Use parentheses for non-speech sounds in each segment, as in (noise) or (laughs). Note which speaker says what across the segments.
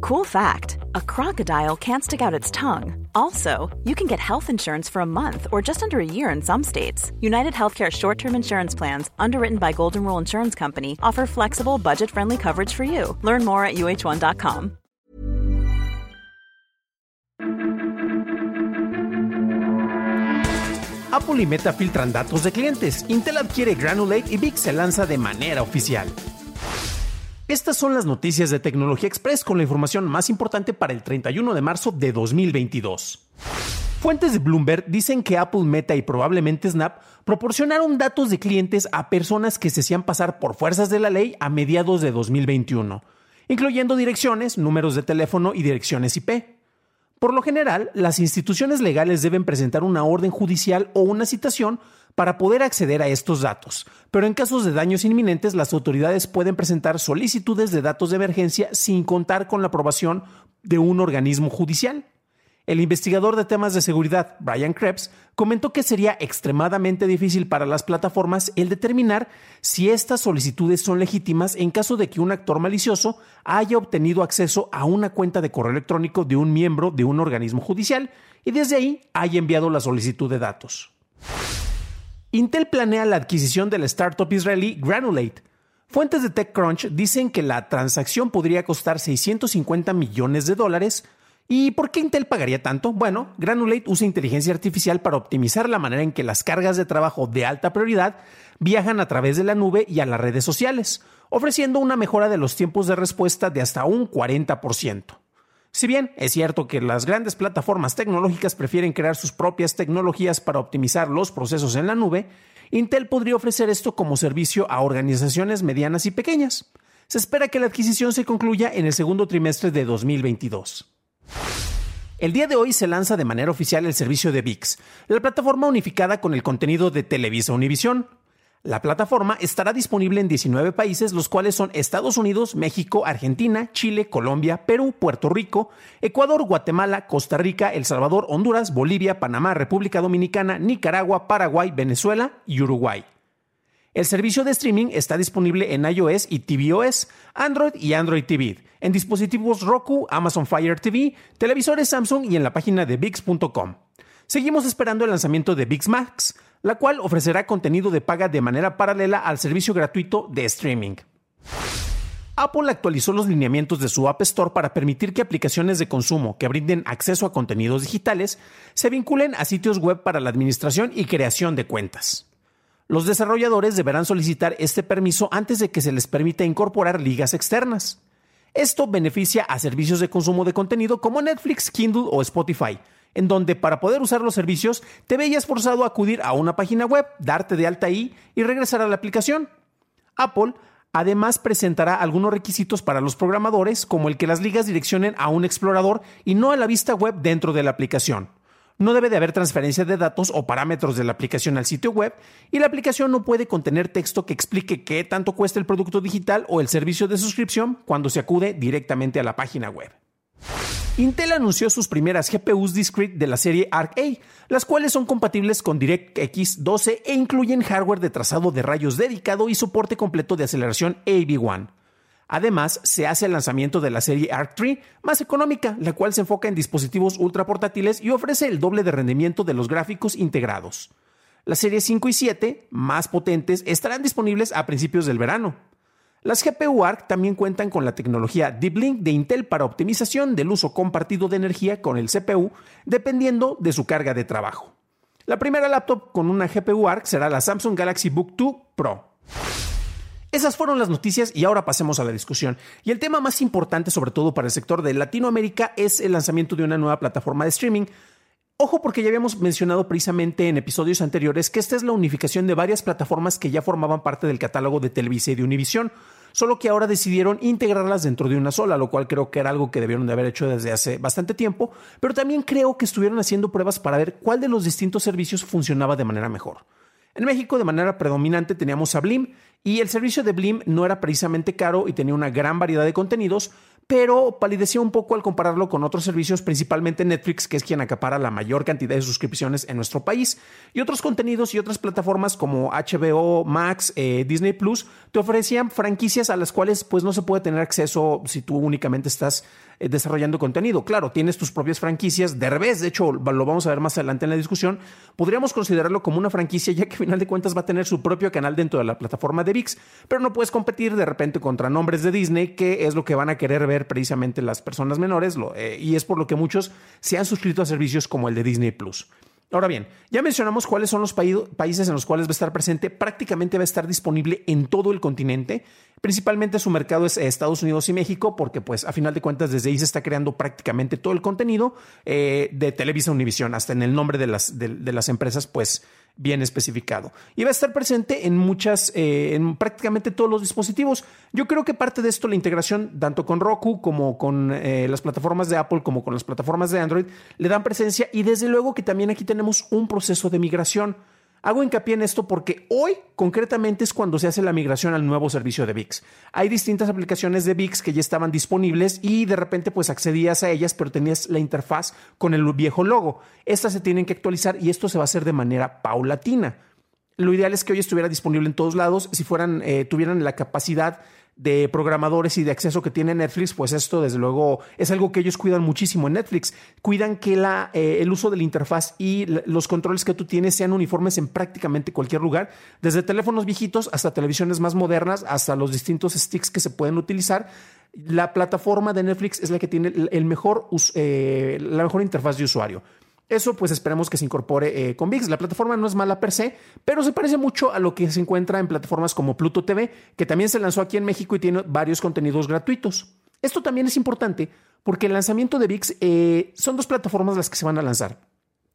Speaker 1: Cool fact a crocodile can't stick out its tongue. Also, you can get health insurance for a month or just under a year in some states. United Healthcare short term insurance plans, underwritten by Golden Rule Insurance Company, offer flexible, budget friendly coverage for you. Learn more at uh1.com.
Speaker 2: Apple y Meta filtran datos de clientes. Intel adquiere Granulate y Big se lanza de manera oficial. Estas son las noticias de Tecnología Express con la información más importante para el 31 de marzo de 2022. Fuentes de Bloomberg dicen que Apple, Meta y probablemente Snap proporcionaron datos de clientes a personas que se hacían pasar por fuerzas de la ley a mediados de 2021, incluyendo direcciones, números de teléfono y direcciones IP. Por lo general, las instituciones legales deben presentar una orden judicial o una citación para poder acceder a estos datos, pero en casos de daños inminentes las autoridades pueden presentar solicitudes de datos de emergencia sin contar con la aprobación de un organismo judicial. El investigador de temas de seguridad, Brian Krebs, comentó que sería extremadamente difícil para las plataformas el determinar si estas solicitudes son legítimas en caso de que un actor malicioso haya obtenido acceso a una cuenta de correo electrónico de un miembro de un organismo judicial y desde ahí haya enviado la solicitud de datos. Intel planea la adquisición de la startup israelí Granulate. Fuentes de TechCrunch dicen que la transacción podría costar 650 millones de dólares, ¿Y por qué Intel pagaría tanto? Bueno, Granulate usa inteligencia artificial para optimizar la manera en que las cargas de trabajo de alta prioridad viajan a través de la nube y a las redes sociales, ofreciendo una mejora de los tiempos de respuesta de hasta un 40%. Si bien es cierto que las grandes plataformas tecnológicas prefieren crear sus propias tecnologías para optimizar los procesos en la nube, Intel podría ofrecer esto como servicio a organizaciones medianas y pequeñas. Se espera que la adquisición se concluya en el segundo trimestre de 2022. El día de hoy se lanza de manera oficial el servicio de VIX, la plataforma unificada con el contenido de Televisa Univisión. La plataforma estará disponible en 19 países, los cuales son Estados Unidos, México, Argentina, Chile, Colombia, Perú, Puerto Rico, Ecuador, Guatemala, Costa Rica, El Salvador, Honduras, Bolivia, Panamá, República Dominicana, Nicaragua, Paraguay, Venezuela y Uruguay. El servicio de streaming está disponible en iOS y tvOS, Android y Android TV, en dispositivos Roku, Amazon Fire TV, televisores Samsung y en la página de VIX.com. Seguimos esperando el lanzamiento de VIX Max, la cual ofrecerá contenido de paga de manera paralela al servicio gratuito de streaming. Apple actualizó los lineamientos de su App Store para permitir que aplicaciones de consumo que brinden acceso a contenidos digitales se vinculen a sitios web para la administración y creación de cuentas. Los desarrolladores deberán solicitar este permiso antes de que se les permita incorporar ligas externas. Esto beneficia a servicios de consumo de contenido como Netflix, Kindle o Spotify, en donde para poder usar los servicios te veías forzado a acudir a una página web, darte de alta ahí y regresar a la aplicación. Apple además presentará algunos requisitos para los programadores, como el que las ligas direccionen a un explorador y no a la vista web dentro de la aplicación no debe de haber transferencia de datos o parámetros de la aplicación al sitio web y la aplicación no puede contener texto que explique qué tanto cuesta el producto digital o el servicio de suscripción cuando se acude directamente a la página web. Intel anunció sus primeras GPUs discrete de la serie Arc A, las cuales son compatibles con DirectX 12 e incluyen hardware de trazado de rayos dedicado y soporte completo de aceleración AV1. Además, se hace el lanzamiento de la serie Arc 3 más económica, la cual se enfoca en dispositivos ultra portátiles y ofrece el doble de rendimiento de los gráficos integrados. Las series 5 y 7, más potentes, estarán disponibles a principios del verano. Las GPU Arc también cuentan con la tecnología Deep Link de Intel para optimización del uso compartido de energía con el CPU, dependiendo de su carga de trabajo. La primera laptop con una GPU Arc será la Samsung Galaxy Book 2 Pro. Esas fueron las noticias y ahora pasemos a la discusión. Y el tema más importante, sobre todo para el sector de Latinoamérica, es el lanzamiento de una nueva plataforma de streaming. Ojo porque ya habíamos mencionado precisamente en episodios anteriores que esta es la unificación de varias plataformas que ya formaban parte del catálogo de Televisa y de Univision, solo que ahora decidieron integrarlas dentro de una sola, lo cual creo que era algo que debieron de haber hecho desde hace bastante tiempo, pero también creo que estuvieron haciendo pruebas para ver cuál de los distintos servicios funcionaba de manera mejor. En México, de manera predominante, teníamos a Blim y el servicio de Blim no era precisamente caro y tenía una gran variedad de contenidos, pero palidecía un poco al compararlo con otros servicios, principalmente Netflix, que es quien acapara la mayor cantidad de suscripciones en nuestro país. Y otros contenidos y otras plataformas como HBO, Max, eh, Disney Plus, te ofrecían franquicias a las cuales pues no se puede tener acceso si tú únicamente estás eh, desarrollando contenido. Claro, tienes tus propias franquicias. De revés, de hecho, lo vamos a ver más adelante en la discusión. Podríamos considerarlo como una franquicia, ya que final de cuentas va a tener su propio canal dentro de la plataforma de VIX, pero no puedes competir de repente contra nombres de Disney, que es lo que van a querer ver precisamente las personas menores, eh, y es por lo que muchos se han suscrito a servicios como el de Disney Plus. Ahora bien, ya mencionamos cuáles son los países en los cuales va a estar presente. Prácticamente va a estar disponible en todo el continente. Principalmente su mercado es Estados Unidos y México, porque pues a final de cuentas desde ahí se está creando prácticamente todo el contenido eh, de Televisa Univisión, hasta en el nombre de las empresas, pues bien especificado. Y va a estar presente en muchas, eh, en prácticamente todos los dispositivos. Yo creo que parte de esto, la integración tanto con Roku como con eh, las plataformas de Apple, como con las plataformas de Android, le dan presencia y desde luego que también aquí tenemos un proceso de migración. Hago hincapié en esto porque hoy concretamente es cuando se hace la migración al nuevo servicio de VIX. Hay distintas aplicaciones de VIX que ya estaban disponibles y de repente pues accedías a ellas pero tenías la interfaz con el viejo logo. Estas se tienen que actualizar y esto se va a hacer de manera paulatina. Lo ideal es que hoy estuviera disponible en todos lados. Si fueran, eh, tuvieran la capacidad de programadores y de acceso que tiene Netflix, pues esto desde luego es algo que ellos cuidan muchísimo en Netflix. Cuidan que la, eh, el uso de la interfaz y los controles que tú tienes sean uniformes en prácticamente cualquier lugar, desde teléfonos viejitos hasta televisiones más modernas, hasta los distintos sticks que se pueden utilizar. La plataforma de Netflix es la que tiene el mejor, eh, la mejor interfaz de usuario. Eso pues esperemos que se incorpore eh, con VIX. La plataforma no es mala per se, pero se parece mucho a lo que se encuentra en plataformas como Pluto TV, que también se lanzó aquí en México y tiene varios contenidos gratuitos. Esto también es importante porque el lanzamiento de VIX eh, son dos plataformas las que se van a lanzar.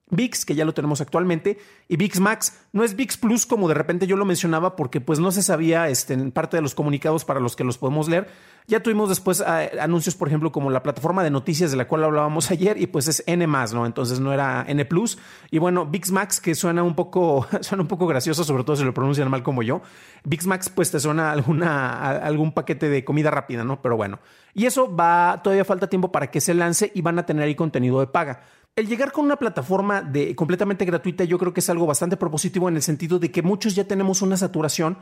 Speaker 2: VIX, que ya lo tenemos actualmente, y VIX Max. No es VIX Plus como de repente yo lo mencionaba porque pues no se sabía este, en parte de los comunicados para los que los podemos leer. Ya tuvimos después ah, anuncios, por ejemplo, como la plataforma de noticias de la cual hablábamos (laughs) ayer y pues es N ¿no? Entonces no era N Plus. Y bueno, VIX Max, que suena un poco, (laughs) suena un poco gracioso, sobre todo si lo pronuncian mal como yo. VIX Max pues te suena alguna, algún paquete de comida rápida, ¿no? Pero bueno. Y eso va, todavía falta tiempo para que se lance y van a tener ahí contenido de paga. El llegar con una plataforma de completamente gratuita yo creo que es algo bastante propositivo en el sentido de que muchos ya tenemos una saturación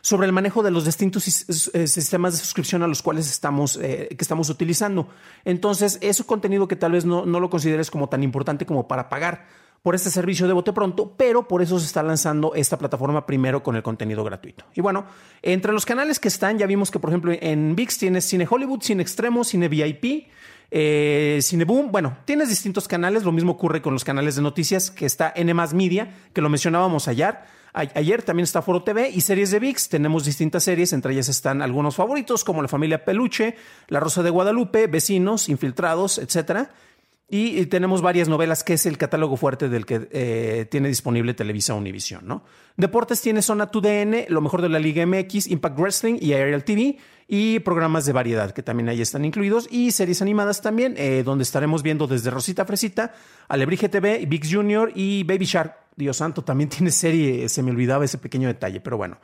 Speaker 2: sobre el manejo de los distintos eh, sistemas de suscripción a los cuales estamos, eh, que estamos utilizando. Entonces, es un contenido que tal vez no, no lo consideres como tan importante como para pagar por este servicio de bote pronto, pero por eso se está lanzando esta plataforma primero con el contenido gratuito. Y bueno, entre los canales que están, ya vimos que, por ejemplo, en VIX tienes Cine Hollywood, Cine Extremo, Cine VIP, eh, Cineboom, bueno, tienes distintos canales, lo mismo ocurre con los canales de noticias, que está N Media, que lo mencionábamos ayer. Ayer también está Foro TV y series de VIX. Tenemos distintas series, entre ellas están algunos favoritos como La Familia Peluche, La Rosa de Guadalupe, Vecinos, Infiltrados, etcétera. Y, tenemos varias novelas, que es el catálogo fuerte del que eh, tiene disponible Televisa Univision, ¿no? Deportes tiene Zona 2DN, lo mejor de la Liga MX, Impact Wrestling y Aerial TV, y programas de variedad que también ahí están incluidos, y series animadas también, eh, donde estaremos viendo desde Rosita Fresita, Alebrije TV, Big Junior y Baby Shark. Dios santo, también (laughs) tiene serie, se me olvidaba ese pequeño detalle, pero bueno.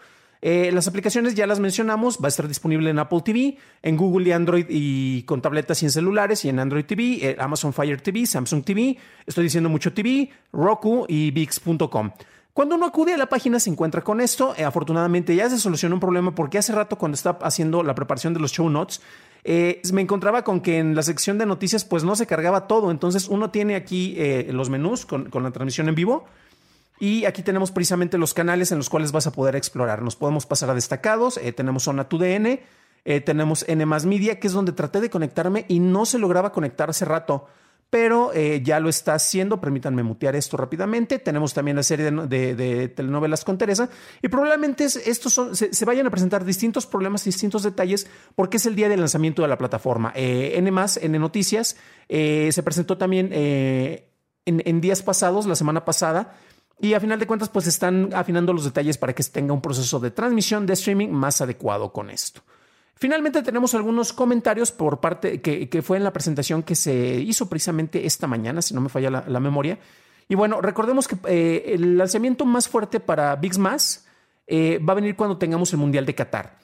Speaker 2: Eh, las aplicaciones ya las mencionamos, va a estar disponible en Apple TV, en Google y Android y con tabletas y en celulares y en Android TV, eh, Amazon Fire TV, Samsung TV, estoy diciendo mucho TV, Roku y VIX.com. Cuando uno acude a la página se encuentra con esto. Eh, afortunadamente ya se solucionó un problema porque hace rato cuando estaba haciendo la preparación de los show notes, me encontraba con que en la sección de noticias pues no se cargaba todo. Entonces uno tiene aquí los menús con, con la transmisión en vivo y aquí tenemos precisamente los canales en los cuales vas a poder explorar. Nos podemos pasar a destacados, eh, tenemos Zona 2DN, eh, tenemos N Media, que es donde traté de conectarme y no se lograba conectar hace rato, pero eh, ya lo está haciendo. Permítanme mutear esto rápidamente. Tenemos también la serie de, telenovelas con Teresa y probablemente estos se, vayan a presentar distintos problemas, distintos detalles, porque es el día del lanzamiento de la plataforma. N N Noticias se presentó también en días pasados, la semana pasada y a final de cuentas, pues están afinando los detalles para que tenga un proceso de transmisión de streaming más adecuado con esto. Finalmente tenemos algunos comentarios por parte que, fue en la presentación que se hizo precisamente esta mañana, si no me falla la, memoria. Y bueno, recordemos que eh, el lanzamiento más fuerte para Big Smash eh, va a venir cuando tengamos el Mundial de Qatar.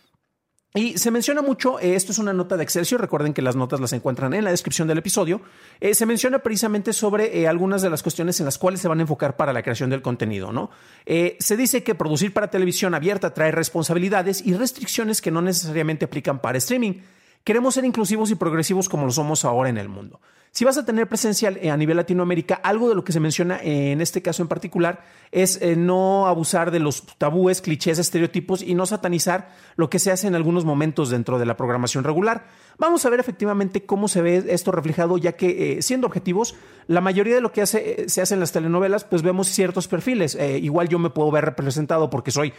Speaker 2: Y se menciona mucho, eh, esto es una nota de Excelsior, recuerden que las notas las encuentran en la descripción del episodio, eh, se menciona precisamente sobre eh, algunas de las cuestiones en las cuales se van a enfocar para la creación del contenido. ¿no? se dice que producir para televisión abierta trae responsabilidades y restricciones que no necesariamente aplican para streaming. Queremos ser inclusivos y progresivos como lo somos ahora en el mundo. Si vas a tener presencia a nivel Latinoamérica, algo de lo que se menciona en este caso en particular es eh, no abusar de los tabúes, clichés, estereotipos y no satanizar lo que se hace en algunos momentos dentro de la programación regular. Vamos a ver efectivamente cómo se ve esto reflejado, ya que eh, siendo objetivos, la mayoría de lo que eh, se hace en las telenovelas, pues vemos ciertos perfiles. Eh, igual yo me puedo ver representado porque soy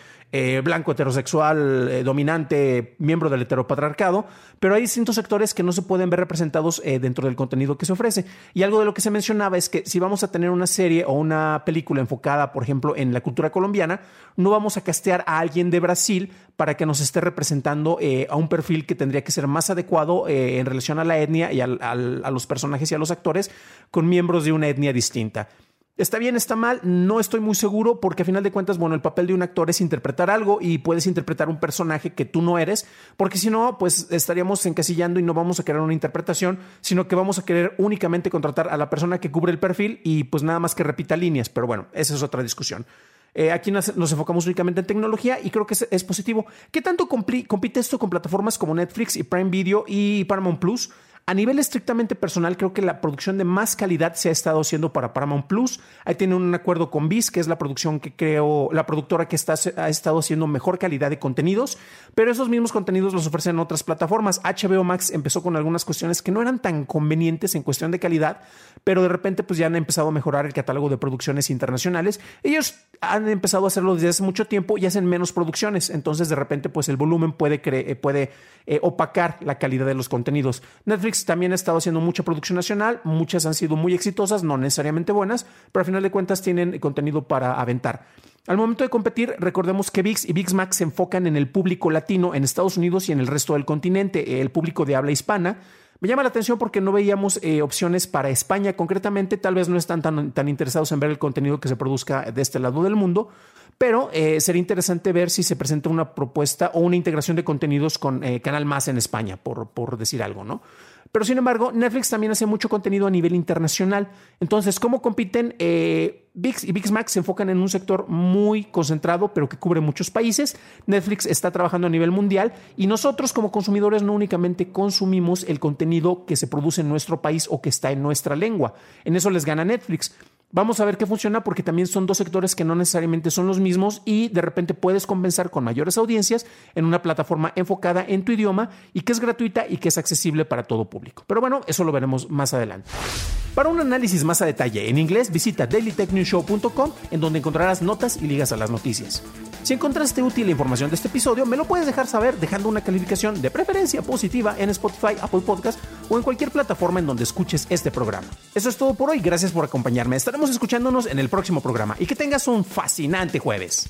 Speaker 2: blanco, heterosexual, dominante, miembro del heteropatriarcado, pero hay distintos sectores que no se pueden ver representados dentro del contenido que se ofrece. Y algo de lo que se mencionaba es que si vamos a tener una serie o una película enfocada, por ejemplo, en la cultura colombiana, no vamos a castear a alguien de Brasil para que nos esté representando a un perfil que tendría que ser más adecuado eh, en relación a la etnia y a los personajes y a los actores con miembros de una etnia distinta. ¿Está bien, está mal? No estoy muy seguro porque a final de cuentas, bueno, el papel de un actor es interpretar algo y puedes interpretar un personaje que tú no eres, porque si no, pues estaríamos encasillando y no vamos a querer una interpretación, sino que vamos a querer únicamente contratar a la persona que cubre el perfil y pues nada más que repita líneas. Pero bueno, esa es otra discusión. Eh, aquí nos, enfocamos únicamente en tecnología y creo que es, positivo. ¿Qué tanto compite esto con plataformas como Netflix y Prime Video y Paramount Plus? A nivel estrictamente personal, creo que la producción de más calidad se ha estado haciendo para Paramount Plus. Ahí tienen un acuerdo con Viz, que es la producción que creo, la productora que está, ha estado haciendo mejor calidad de contenidos, pero esos mismos contenidos los ofrecen otras plataformas. HBO Max empezó con algunas cuestiones que no eran tan convenientes en cuestión de calidad, pero de repente pues ya han empezado a mejorar el catálogo de producciones internacionales. Ellos han empezado a hacerlo desde hace mucho tiempo y hacen menos producciones, entonces de repente pues el volumen puede, puede eh, opacar la calidad de los contenidos. Netflix también ha estado haciendo mucha producción nacional, muchas han sido muy exitosas, no necesariamente buenas, pero al final de cuentas tienen contenido para aventar. Al momento de competir, recordemos que VIX y VIX Max se enfocan en el público latino en Estados Unidos y en el resto del continente, el público de habla hispana. Me llama la atención porque no veíamos eh, opciones para España concretamente, tal vez no están tan, tan interesados en ver el contenido que se produzca de este lado del mundo, pero eh, sería interesante ver si se presenta una propuesta o una integración de contenidos con eh, Canal Más en España, por, por decir algo, ¿no? Pero sin embargo, Netflix también hace mucho contenido a nivel internacional. Entonces, ¿cómo compiten? VIX y VIX Max se enfocan en un sector muy concentrado, pero que cubre muchos países. Netflix está trabajando a nivel mundial y nosotros como consumidores no únicamente consumimos el contenido que se produce en nuestro país o que está en nuestra lengua. En eso les gana Netflix. Vamos a ver qué funciona porque también son dos sectores que no necesariamente son los mismos y de repente puedes compensar con mayores audiencias en una plataforma enfocada en tu idioma y que es gratuita y que es accesible para todo público. Pero bueno, eso lo veremos más adelante. Para un análisis más a detalle en inglés, visita en donde encontrarás notas y ligas a las noticias. Si encontraste útil la información de este episodio, me lo puedes dejar saber dejando una calificación de preferencia positiva en Spotify, Apple Podcast o en cualquier plataforma en donde escuches este programa. Eso es todo por hoy, gracias por acompañarme. Estaremos escuchándonos en el próximo programa y que tengas un fascinante jueves.